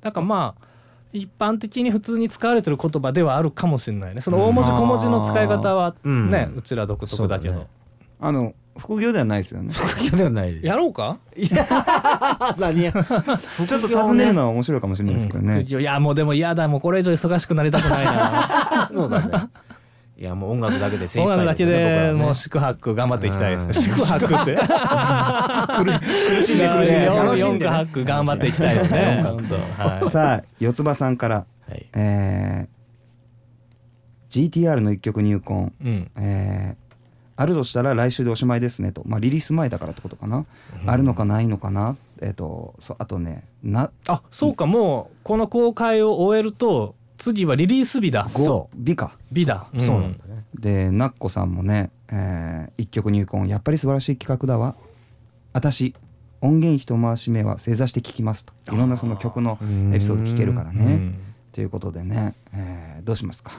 Speaker 3: だ
Speaker 2: からまあ一般的に普通に使われてる言葉ではあるかもしれないね。その大文字小文字の使い方は
Speaker 3: うん。
Speaker 2: ね、うちら独特だけど、
Speaker 1: あの副業ではないですよね。
Speaker 3: いやではない
Speaker 2: やろうか？
Speaker 3: 何や。
Speaker 1: ちょっと尋ねるのは面白いかもしれないですけどね、
Speaker 2: いやもうでも嫌だ。もうこれ以上忙しくなりたくないな。
Speaker 3: そうだね。いやもう音楽だけで精一
Speaker 2: 音楽だけ
Speaker 3: 杯で
Speaker 2: もう
Speaker 3: 僕
Speaker 2: 宿泊頑張っていきたいです宿泊って苦しんで苦しんで4
Speaker 3: 楽しんでね
Speaker 2: か泊頑張っていきたいですね。
Speaker 1: さあ四つ葉さんから、
Speaker 3: ははい。
Speaker 1: えー GTR の一曲入魂、
Speaker 2: うん。
Speaker 1: えーあるとしたら来週でおしまいですねと、まあ、リリース前だからってことかな、あるのかないのかな。えっ、とそうあとねな
Speaker 2: あそうかもうこの公開を終えると次はリリース日だ。
Speaker 3: そ
Speaker 1: 美か。
Speaker 2: 日だ。
Speaker 3: そう。なんだね。
Speaker 1: でナッコさんもね、えー一曲入魂。やっぱり素晴らしい企画だわ。私音源一回し目は正座して聴きますと。いろんなその曲のエピソード聞けるからね。
Speaker 2: うん。
Speaker 1: ということでね、えーどうしますか？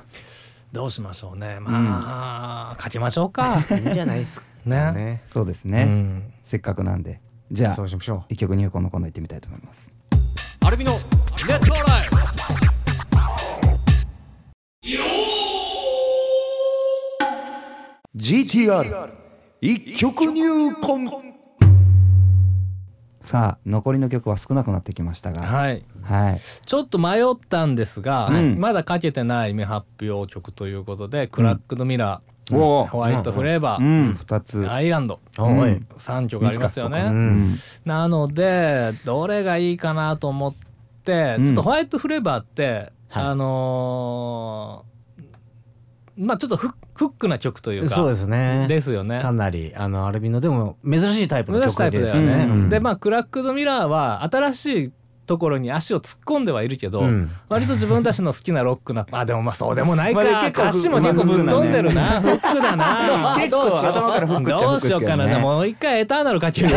Speaker 2: どうしましょうね。まあ書きましょうか。
Speaker 3: いいんじゃないですか
Speaker 2: ね。
Speaker 3: ね。
Speaker 1: そうですね、
Speaker 2: うん。
Speaker 1: せっかくなんで。じゃあ
Speaker 3: そうしましょ
Speaker 1: 一曲入魂のコーナー行ってみたいと思います。
Speaker 3: うアルビのネットライブ
Speaker 1: GTR 一曲入魂さあ残りの曲は少なくなってきましたが。
Speaker 2: はい。
Speaker 1: はい。
Speaker 2: ちょっと迷ったんですが、
Speaker 1: うん。
Speaker 2: まだかけてない未発表曲ということで、クラックドミラー、
Speaker 1: おー。
Speaker 2: ホワイトフレーバー、
Speaker 1: うん。二つ
Speaker 2: アイランド。
Speaker 3: おい
Speaker 1: うん。
Speaker 2: 3曲ありますよね、
Speaker 3: う
Speaker 1: うんん。
Speaker 2: なのでどれがいいかなと思って、
Speaker 1: うん。
Speaker 2: ちょっとホワイトフレーバーって、
Speaker 3: はい。
Speaker 2: あのーまあちょっとフッフックな曲というか
Speaker 3: そうですね。
Speaker 2: ですよね。
Speaker 3: かなりあのアルビノでも珍しいタイプの曲です
Speaker 2: よね、
Speaker 3: よね。
Speaker 1: うん。
Speaker 2: でまあクラックドミラーは新しいところに足を突っ込んではいるけど、
Speaker 3: うん。
Speaker 2: 割と自分たちの好きなロックな あでもまあそうでもないか、
Speaker 1: まあ
Speaker 2: 歌詞も結構ぶっ飛んでるな。フックだな。
Speaker 1: 結構頭からフックっちゃフッ
Speaker 2: どうしよう
Speaker 1: クですけどね
Speaker 2: かな。じゃあもう一回エターナルかける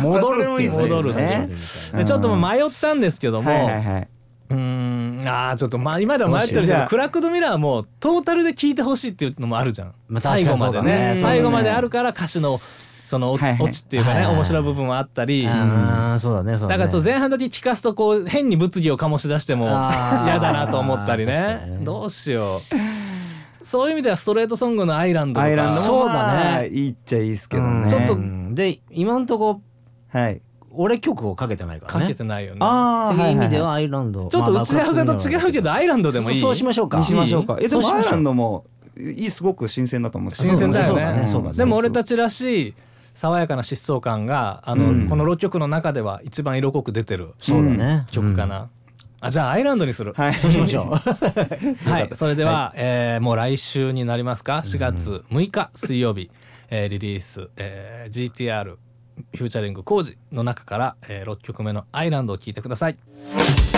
Speaker 3: 戻るっていうね。
Speaker 2: 戻る
Speaker 1: ね。
Speaker 2: でちょっと迷ったんですけども、
Speaker 1: はいはいはいう
Speaker 2: ーん。あーちょっとまあ今でも迷ってるけ
Speaker 1: じゃあ。
Speaker 2: どクラックドミラーもトータルで聴いてほしいっていうのもあるじゃん、
Speaker 3: まあ
Speaker 2: 最後まで
Speaker 3: ね。
Speaker 2: ね。最後まであるから歌詞のそのお
Speaker 1: はいはい。
Speaker 2: オチっていうかね、面白い部分もあったり、
Speaker 3: ああそうだねそうだね。
Speaker 2: だからちょっと前半だけ聞かすとこう変に物議を醸し出しても嫌だなと思ったりね。どうしよう。そういう意味ではストレートソングの「アイランド」とか。
Speaker 1: アイランドも
Speaker 3: そうだね。
Speaker 1: まあいいっちゃいいですけどね。
Speaker 2: ちょっと
Speaker 3: うんで今んとこ
Speaker 1: はい
Speaker 3: 俺曲をかけてないから
Speaker 2: か
Speaker 3: ね
Speaker 2: けてないよね。
Speaker 1: ああ
Speaker 3: っていう意味で
Speaker 1: は
Speaker 3: はアイランド。
Speaker 2: ちょっと打ち合わせと違うけどアイランドでもいい？
Speaker 3: そうしましょうか。
Speaker 1: にしましょうか。えでもアイランドもいいすごく新鮮だと思う
Speaker 2: 新鮮だよね。でも俺たちらしい爽やかな疾走感があの、
Speaker 1: うん。
Speaker 2: この6曲の中では一番色濃く出てる
Speaker 3: そうだね。
Speaker 2: 曲かな、あじゃあアイランドにする。
Speaker 1: はい。
Speaker 3: そうしましょう。
Speaker 2: はい、それでは、えーもう来週になりますか？4月6日水曜日、えーリリース、えー GTR フューチャリング工事の中から、え6曲目の「アイランド」を聴いてください。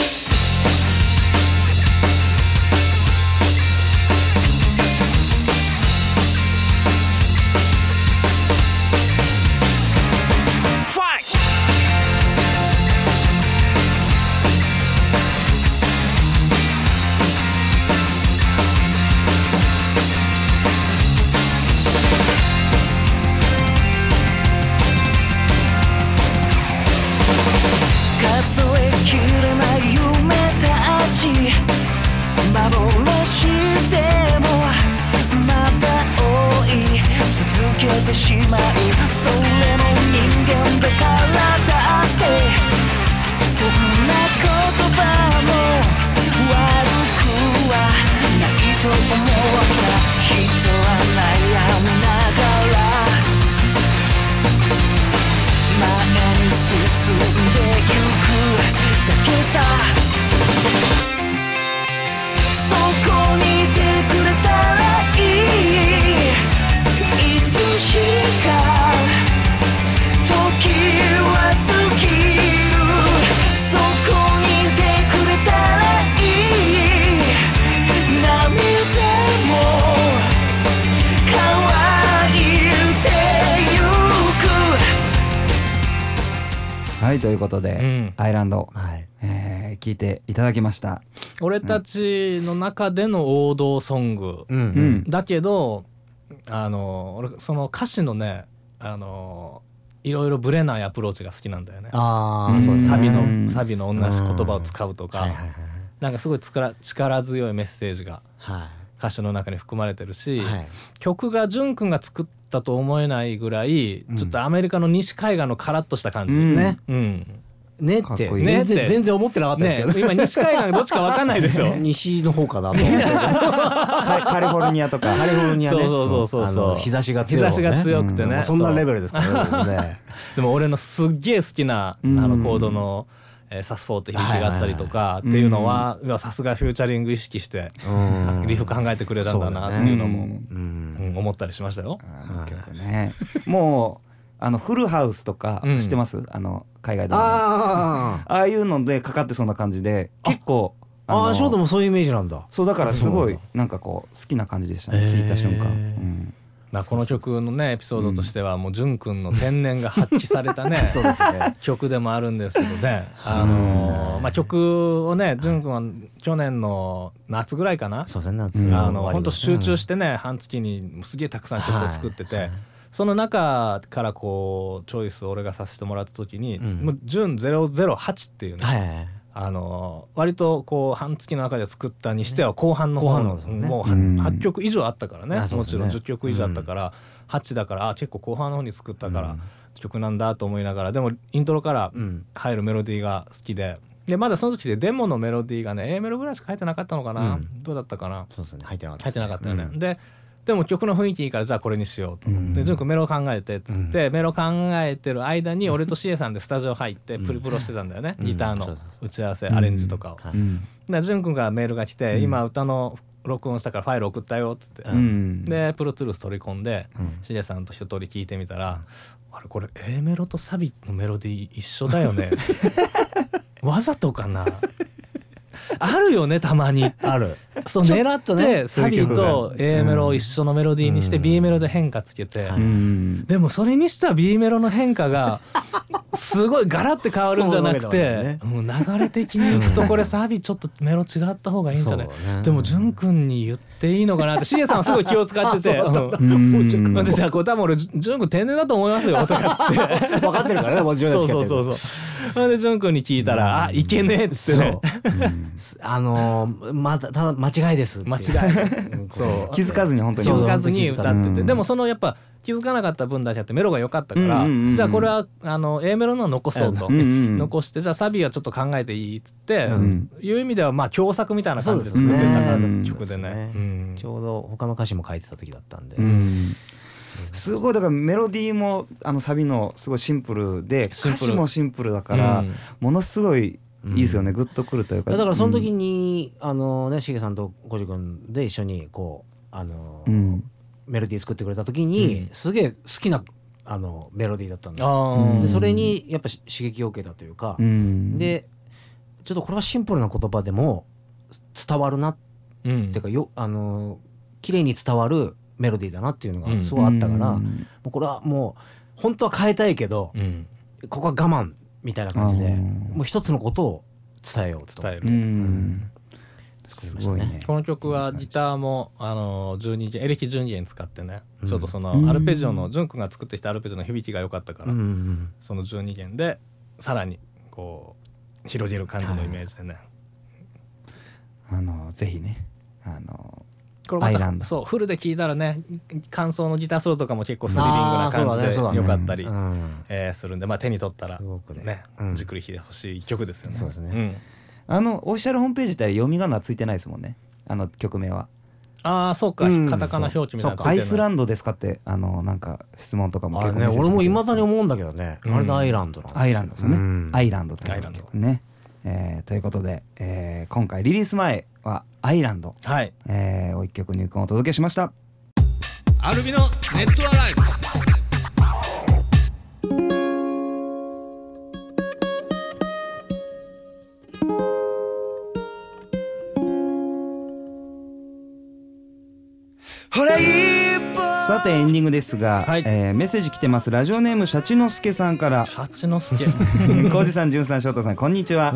Speaker 1: アイランド、
Speaker 3: はい。
Speaker 1: えー聞いていただきました。
Speaker 2: 俺たちの中での王道ソング、
Speaker 3: うん
Speaker 1: うん。
Speaker 2: だけどあの俺その歌詞のねあのいろいろブレないアプローチが好きなんだよね。
Speaker 3: ああそう
Speaker 2: サビ
Speaker 1: うん
Speaker 2: のサビの同じ言葉を使うとか、
Speaker 3: はい
Speaker 2: なんかすごい力力強いメッセージが
Speaker 3: は
Speaker 2: 歌詞の中に含まれてるし、
Speaker 3: いはい。
Speaker 2: 曲が潤くんが作ったと思えないぐらい、ちょっとアメリカの西海岸のカラッとした感じ、
Speaker 1: うん。
Speaker 2: ね、うん、
Speaker 3: ねって。全然全然思ってなかったですけど。
Speaker 2: ね今西海岸どっちか分かんないでしょ。
Speaker 3: 西の方かなと。思って
Speaker 1: カカリフォルニアとか。
Speaker 3: カリフォルニアね。
Speaker 2: そうそうそうそう
Speaker 3: 日差しが強い方ね。
Speaker 2: 日差しが強くてね。
Speaker 3: うん。そんなレ
Speaker 2: ル
Speaker 3: ベルですからね。ね
Speaker 2: でも俺のすっげえ好きなあ
Speaker 1: うん。
Speaker 2: のコードの、えーサス4って響きがあったりとかっていうのはさすがフューチャリング意識して
Speaker 3: うん。
Speaker 2: リフ考えてくれたんだなっていうのも
Speaker 1: うん
Speaker 3: うん。
Speaker 2: うん。思ったりしましたよ。
Speaker 1: ね。もうあのフルハウスとか
Speaker 2: うん。
Speaker 1: 知ってます、あの海外でも。あ
Speaker 3: あー。
Speaker 1: あいうのでかかってそうな感じで結構の
Speaker 3: あーショートもそういうイメージなんだ。
Speaker 1: そうだからすごい
Speaker 3: なん
Speaker 1: かこう好きな感じでしたね。聞いた瞬間、うん。
Speaker 2: まあこの曲のねエピソードとしてはもうんの天然が発揮されたね
Speaker 3: そうですね。
Speaker 2: 曲でもあるんですけどね、あのーまあ、曲をね潤くんは去年の夏ぐらいかな？
Speaker 3: そうですね夏
Speaker 1: うん
Speaker 2: あの本当集中してね半月にすげえたくさん曲を作ってて、
Speaker 3: はい
Speaker 2: その中からこうチョイスを俺がさせてもらった時に「
Speaker 3: うん。
Speaker 2: もう純008」っていうね、
Speaker 3: はいはいはい。
Speaker 2: あのー割とこう半月の中で作ったにしては後半の
Speaker 3: 後
Speaker 2: 方
Speaker 3: ね。
Speaker 2: もう
Speaker 1: うん。
Speaker 2: 8曲以上あったからね。
Speaker 3: ね。
Speaker 2: もちろん10曲以上あったから8だからあ結構後半の方に作ったから曲なんだと思いながらでもイントロから
Speaker 3: うん。
Speaker 2: 入るメロディーが好きででまだその時でデモのメロディーがね A メロぐらいしか入ってなかったのかな、
Speaker 3: うん。
Speaker 2: どうだったかな。
Speaker 3: そうですね。入ってなかった
Speaker 2: 入ってなかったよね、
Speaker 3: うん。
Speaker 2: ででも曲の雰囲気いいからじゃあこれにしようと、
Speaker 1: うん。
Speaker 2: で潤くんメロ考えてっつって、メロ考えてる間に俺とシエさんでスタジオ入ってプリプロしてたんだよね、
Speaker 3: うん。
Speaker 2: ギターの打ち合わせ、アレンジとかを。
Speaker 3: はい。
Speaker 1: うん。
Speaker 2: で潤くんがメールが来て、今歌の録音したからファイル送ったよっつって、
Speaker 1: うん。
Speaker 2: でプロトゥルース取り込んで、
Speaker 3: うん。
Speaker 2: シエさんと一通り聞いてみたら、あれこれ A メロとサビのメロディー一緒だよね。わざとかなあるよねたまに。
Speaker 3: ある。
Speaker 2: そう狙っ
Speaker 3: とね
Speaker 2: てサビと A メロを一緒のメロディーにして B メロで変化つけて、
Speaker 3: は
Speaker 1: うん。
Speaker 2: でもそれにしては B メロの変化がすごいガラッて変わるんじゃなくて
Speaker 3: け、
Speaker 2: もう流れ的にいくとこれサビちょっとメロ違った方がいいんじゃない、でも潤くんに言っていいのかなってシエさんはすごい気を使ってて。じゃあこれ多分俺潤くん天然だと思いますよとかって。
Speaker 3: 分かってるからねもう10
Speaker 2: そう
Speaker 3: 年
Speaker 2: そうそうそうそ れで潤くんに聞いたら「あいけねえ」っつって。ね
Speaker 3: そう。あのーまたただ間違いですって
Speaker 2: 間違い。そう。
Speaker 1: 気づかずに本当に。
Speaker 2: 気づかずに歌ってて、
Speaker 1: うん。
Speaker 2: でもそのやっぱ気づかなかった分だけあってメロが良かったから、じゃあこれはあの A メロのは残そうと、残してじゃあサビはちょっと考えていいっつって、
Speaker 3: うん
Speaker 2: いう意味ではまあ共作みたいな感じで作ってたから
Speaker 1: うん
Speaker 2: 曲でね。
Speaker 3: ちょうど他の歌詞も書いてた時だったんで、
Speaker 1: うんすごいだからメロディーもあのサビのすごいシンプルで歌詞もシンプルだから、
Speaker 2: うん。
Speaker 1: ものすごいいいですよね、グッとくるというか。
Speaker 3: だからその時に、あのねしげさんとこじくんで一緒にこうあの、
Speaker 1: うん。
Speaker 3: メロディー作ってくれた時に、
Speaker 2: うん。
Speaker 3: すげえ好きなあのメロディーだったんだでそれにやっぱし刺激を受けたというか、
Speaker 1: うん。
Speaker 3: でちょっとこれはシンプルな言葉でも伝わるなっ
Speaker 2: うん
Speaker 3: ていうかよあの綺麗に伝わるメロディーだなっていうの
Speaker 2: うん。
Speaker 3: がすごいあったから、
Speaker 1: うん。
Speaker 3: もうこれはもう本当は変えたいけど、
Speaker 2: うん。
Speaker 3: ここは我慢みたいな感じで
Speaker 1: うん
Speaker 3: もう一つのことを伝えようと。
Speaker 1: う
Speaker 2: 伝える
Speaker 1: ん。
Speaker 3: 作りましたね。
Speaker 1: すごいね
Speaker 2: この曲はギターもあの12弦エレキ12弦使ってね、
Speaker 3: うん。
Speaker 2: ちょっとそ
Speaker 1: うん。
Speaker 2: のアルペジオの潤君が作ってきたアルペジオの響きが良かったから、
Speaker 3: うんうん
Speaker 2: その12弦でさらにこう広げる感じのイメージでね、
Speaker 1: あのぜひねあの
Speaker 2: これま
Speaker 1: アイランド。
Speaker 2: たそうフルで聴いたらね感想のギターソロとかも結構スリリングな感じで
Speaker 3: ねそうだね。
Speaker 2: 良かったり、
Speaker 3: うん。
Speaker 2: えーするんで、まあ、手に取ったら
Speaker 3: ね。
Speaker 2: ね
Speaker 3: うん。
Speaker 2: じっくり弾いてほしい曲ですよね。
Speaker 3: そうですね。
Speaker 2: ん。
Speaker 1: あのオフィシャルホームページって読み仮名ついてないですもんね。あの曲名は。
Speaker 2: ああそうか、
Speaker 3: うん。
Speaker 2: カタカナ表記みたいな
Speaker 1: アイスランドですかってあのなんか質問とかも結構
Speaker 3: ね。俺もいまだに思うんだけどね、
Speaker 2: うん
Speaker 3: あれがアイランドなんですよ。
Speaker 1: アイランドですよね、
Speaker 3: うん。
Speaker 1: アイランドという
Speaker 2: アイランド。
Speaker 1: ね、えーということで、えー今回リリース前はアイランド、
Speaker 2: はい。
Speaker 1: えーを一曲入魂をお届けしました。
Speaker 2: アルビのネットアライブ。
Speaker 1: さてエンディングですが、
Speaker 2: はい。
Speaker 1: えーメッセージ来てます。ラジオネームシャチノスケさんから。
Speaker 2: シャチの助
Speaker 1: コウジさん、ジュンさん、翔太さん、こんにちは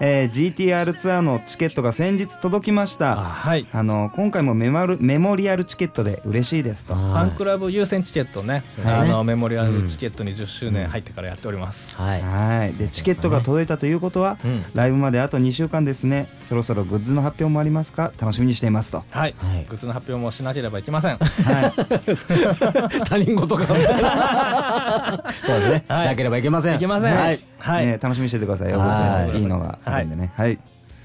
Speaker 1: えー GTR ツアーのチケットが先日届きました。
Speaker 2: はい
Speaker 1: あの今回もメモルメモリアルチケットで嬉しいですと。
Speaker 2: ファンクラブ優先チケットね、
Speaker 1: はい
Speaker 2: あのメモリアルチケットに10周年入ってからやっております。
Speaker 3: はい
Speaker 1: はい。でチケットが届いたということは、
Speaker 2: うん
Speaker 1: ライブまであと2週間ですね。そろそろグッズの発表もありますか？楽しみにしていますと。
Speaker 2: はい、
Speaker 3: はい
Speaker 2: グッズの発表もしなければいけません。
Speaker 1: は
Speaker 3: 他人事か そうですね、
Speaker 2: はい
Speaker 3: しなければいけません
Speaker 2: いけません。
Speaker 3: はい
Speaker 2: はい。
Speaker 1: ね楽しみにしててくださいよ。グ
Speaker 3: はい
Speaker 1: ッズいいのがあるんでね。はい。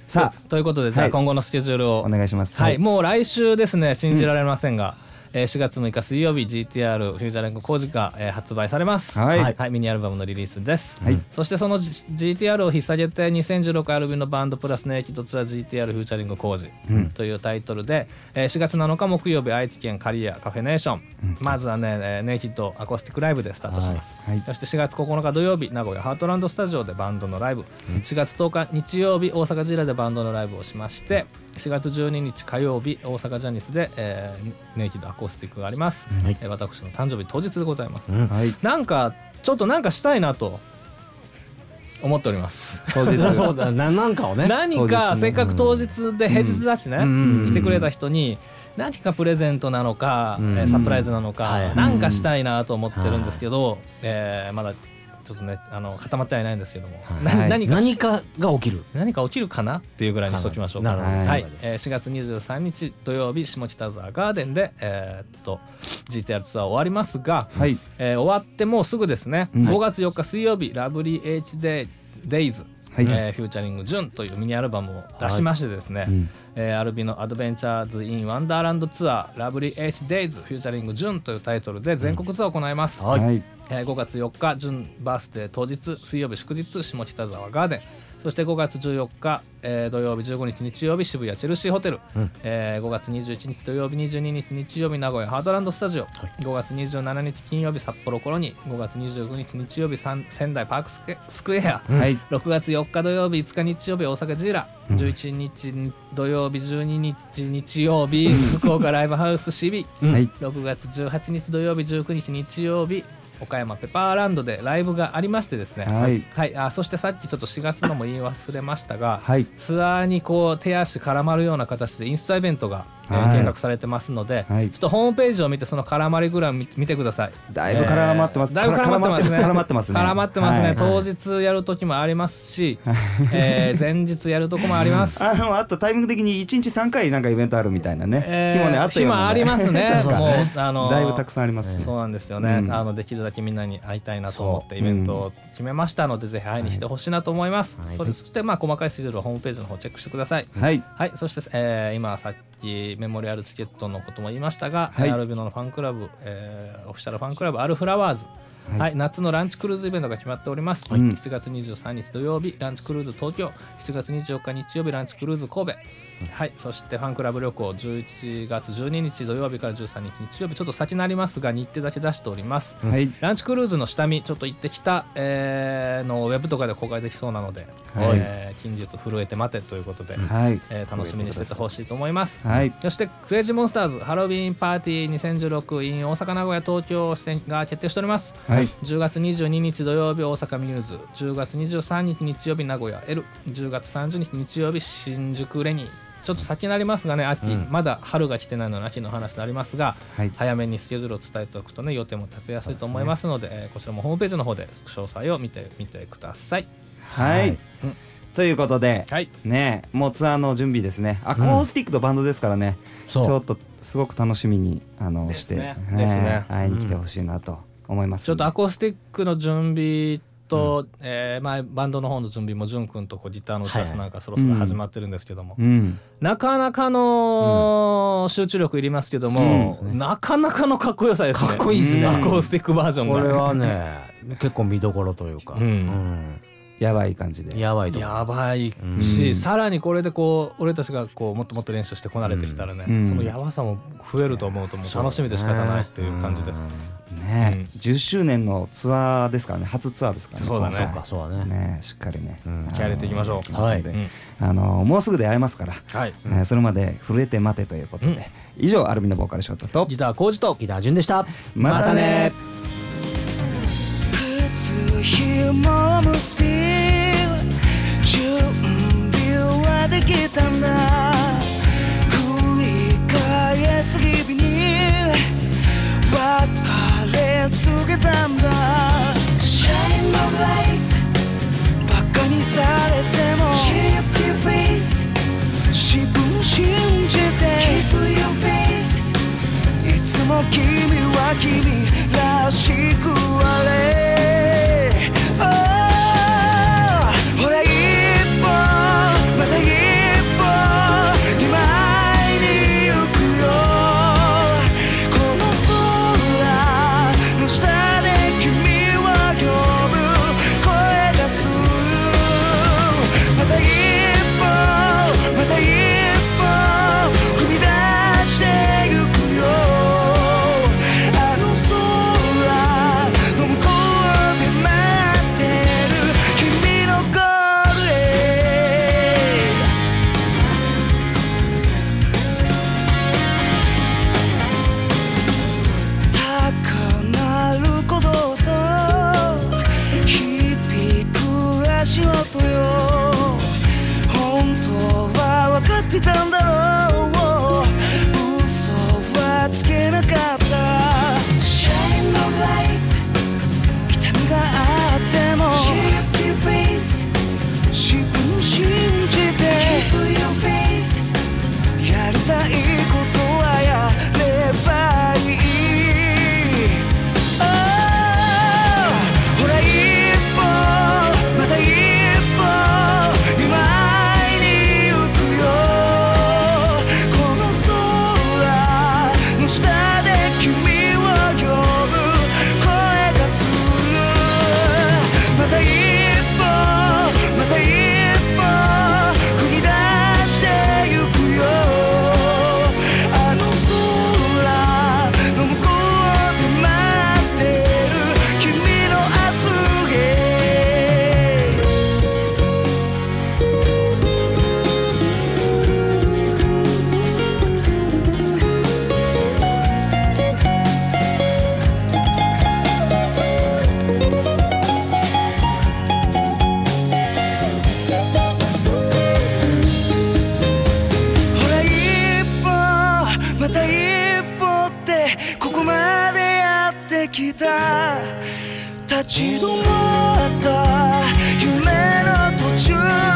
Speaker 1: さ
Speaker 2: とということでじゃあ
Speaker 1: はい。
Speaker 2: 今後のスケジュールを、
Speaker 1: あお願いします。
Speaker 2: はい、もう来週ですね。信じられませんが、えー4月6日水曜日 GTR フューチャリング工事が、えー発売されます。
Speaker 1: はい。
Speaker 2: ミニアルバムのリリースです。
Speaker 1: はい。
Speaker 2: そしてその G- GTR を引っ提げて2016アルビのバンドプラスネイキッドツアー GTR フューチャリング工事というタイトルで、えー4月7日木曜日愛知県刈谷カフェネーション、まずはね、えーネイキッドアコースティックライブでスタートします、
Speaker 1: はい。はい
Speaker 2: そして4月9日土曜日名古屋ハートランドスタジオでバンドのライブ、4月10日日曜日大阪ジラでバンドのライブをしまして4月12日火曜日大阪ジャニスで、えーネイキッドアコースティックがあります、
Speaker 3: はい。
Speaker 2: えー私の誕生日当日でございます、
Speaker 3: うん。
Speaker 1: はい。
Speaker 2: なんかちょっとなんかしたいなと思っております。
Speaker 1: 当日。
Speaker 3: そう。だななんかをね。
Speaker 2: 何かせっかく当日で平日だしね、
Speaker 3: うん。うん。
Speaker 2: 来てくれた人に何かプレゼントなのか、
Speaker 3: うん。
Speaker 2: えーサプライズなのか、
Speaker 3: はい。
Speaker 2: 何かしたいなと思ってるんですけど、えーまだちょっとねあの固まってはいないんですけども、
Speaker 3: はい。
Speaker 2: 何か
Speaker 3: 何かが起きる。
Speaker 2: 何か起きるかなっていうぐらいにしときましょうか。
Speaker 1: はい。
Speaker 2: はい、えー4月23日土曜日下北沢ガーデンで、えーっと GTR ツアー終わりますが、
Speaker 1: はい。
Speaker 2: えー終わってもうすぐですね、
Speaker 1: うん。
Speaker 2: 5月4日水曜日「ラブリー H デH デイズ
Speaker 1: はい。
Speaker 2: えー featuring「ジュン」というミニアルバムを出しましてですね、
Speaker 1: うん
Speaker 2: えーアルビの「アドベンチャーズ・イン・ワンダーランドツアーラブリー H デイズフューチャリングジュン」というタイトルで全国ツアーを行います、
Speaker 3: はい。
Speaker 1: はい。
Speaker 2: えー5月4日ジュンバースデー当日水曜日祝日下北沢ガーデンそして5月14日、えー土曜日15日日曜日渋谷チェルシーホテル、
Speaker 3: うん。
Speaker 2: えー5月21日土曜日22日日曜日名古屋ハートランドスタジオ、5月27日金曜日札幌コロニー。5月29日日曜日仙台パークスクエア、
Speaker 1: はい。
Speaker 2: 6月4日土曜日5日日曜日大阪ジーラ、11日土曜日12日日曜日福岡ライブハウスシビ、
Speaker 1: はい。
Speaker 2: 6月18日土曜日19日日曜日岡山ペパーランドでライブがありましてですね。
Speaker 1: はい。
Speaker 2: はい、あそしてさっきちょっと4月のも言い忘れましたが、
Speaker 1: はい。
Speaker 2: ツアーにこう手足絡まるような形でインスタイベントが、えー
Speaker 1: はい。
Speaker 2: 計画されてますので、
Speaker 1: はい。
Speaker 2: ちょっとホームページを見てその絡まりぐらい見見てください。
Speaker 1: だいぶ絡まってます。
Speaker 2: えーだいぶ絡まってますね。
Speaker 1: 絡まってますね。
Speaker 2: 絡まってますね、
Speaker 1: はい。
Speaker 2: 当日やる時もありますし、えー前日やるとこもあります。
Speaker 1: あのあとタイミング的に1日3回なんかイベントあるみたいなね、
Speaker 2: えー
Speaker 1: 日もねあったような
Speaker 2: 日もありますね。もうあの
Speaker 1: だいぶたくさんありますね。
Speaker 2: そうなんですよね、
Speaker 1: うん。
Speaker 2: あのできるだけみんなに会いたいなと思ってイベントを決めましたので、ぜひ会いに来てほしいなと思います、
Speaker 3: はい。
Speaker 2: そしてまあ細かいスケジュールはホームページの方チェックしてください。
Speaker 1: はい。
Speaker 2: はい。そして、えー今さっきメモリアルチケットのことも言いましたが、
Speaker 1: はい。
Speaker 2: アルビノのファンクラブ、えーオフィシャルファンクラブアルフラワーズ
Speaker 1: はい。
Speaker 2: はい、夏のランチクルーズイベントが決まっております、
Speaker 1: うん
Speaker 2: 7月23日土曜日ランチクルーズ東京。7月24日日曜日ランチクルーズ神戸、はい、そしてファンクラブ旅行11月12日土曜日から13日日曜日。ちょっと先になりますが日程だけ出しております、
Speaker 1: はい。
Speaker 2: ランチクルーズの下見ちょっと行ってきた、えーのウェブとかで公開できそうなので、
Speaker 1: はい。
Speaker 2: えー近日震えて待てということで、
Speaker 1: はい。
Speaker 2: えー楽しみにしててほしいと思います。
Speaker 1: はい。
Speaker 2: そしてクレイジーモンスターズハロウィンパーティー2016 in 大阪名古屋東京出演が決定しております。
Speaker 1: はい
Speaker 2: 10月22日土曜日大阪ミューズ。10月23日日曜日名古屋。L10 月30日日曜日新宿レニー。ちょっと先になりますがね秋、
Speaker 3: うん。
Speaker 2: まだ春が来てないので秋の話になりますが、
Speaker 1: はい。
Speaker 2: 早めにスケジュールを伝えておくとね予定も立てやすいと思いますのでえーこちらもホームページの方で詳細を見てみてください。
Speaker 1: はい、
Speaker 2: うん。
Speaker 1: ということで、
Speaker 2: はい。
Speaker 1: ねもうツアーの準備ですね。アコースティックとバンドですからね、ちょっとすごく楽しみにあのして、
Speaker 2: ですねですね。
Speaker 1: 会いに来てほしいなと思います、
Speaker 2: ちょっとアコースティックの準備と、えーまあ、バンドの方の準備も潤君とこうギターの打ち合わせなんかそろそろ始まってるんですけども、
Speaker 1: うん。
Speaker 2: なかなかの集中力いりますけども、
Speaker 3: ね。
Speaker 2: なかなかのかっこよさですね。
Speaker 3: かっこいいですね。
Speaker 2: アコースティックバージョンが。
Speaker 3: これはね 結構見どころというか、
Speaker 2: うん
Speaker 1: やばい感じで。
Speaker 3: やばいと思います。
Speaker 2: やばい
Speaker 1: うん。
Speaker 2: し、さらにこれでこう俺たちがこうもっともっと練習してこなれてきたらね、
Speaker 1: うん。
Speaker 2: そのやばさも増えると思うともう楽しみで仕方ないっていう感じです、
Speaker 1: ね、
Speaker 2: うん。
Speaker 1: 10周年のツアーですからね。初ツアーですからね。
Speaker 2: そうだね。
Speaker 3: そうかそうだね。
Speaker 1: ね。しっかりね、
Speaker 2: 気合い。入れていきましょう。はい
Speaker 1: あのもうすぐで会えますから、
Speaker 2: はい。
Speaker 1: えーそれまで震えて待てということで、
Speaker 2: うん。
Speaker 1: 以上アルビノボーカルショートと。
Speaker 2: ギター工事と。
Speaker 3: ギター順でした。
Speaker 1: またね
Speaker 4: 靴ひも結び準備はできたんだきた。立ち止まった。夢の途中。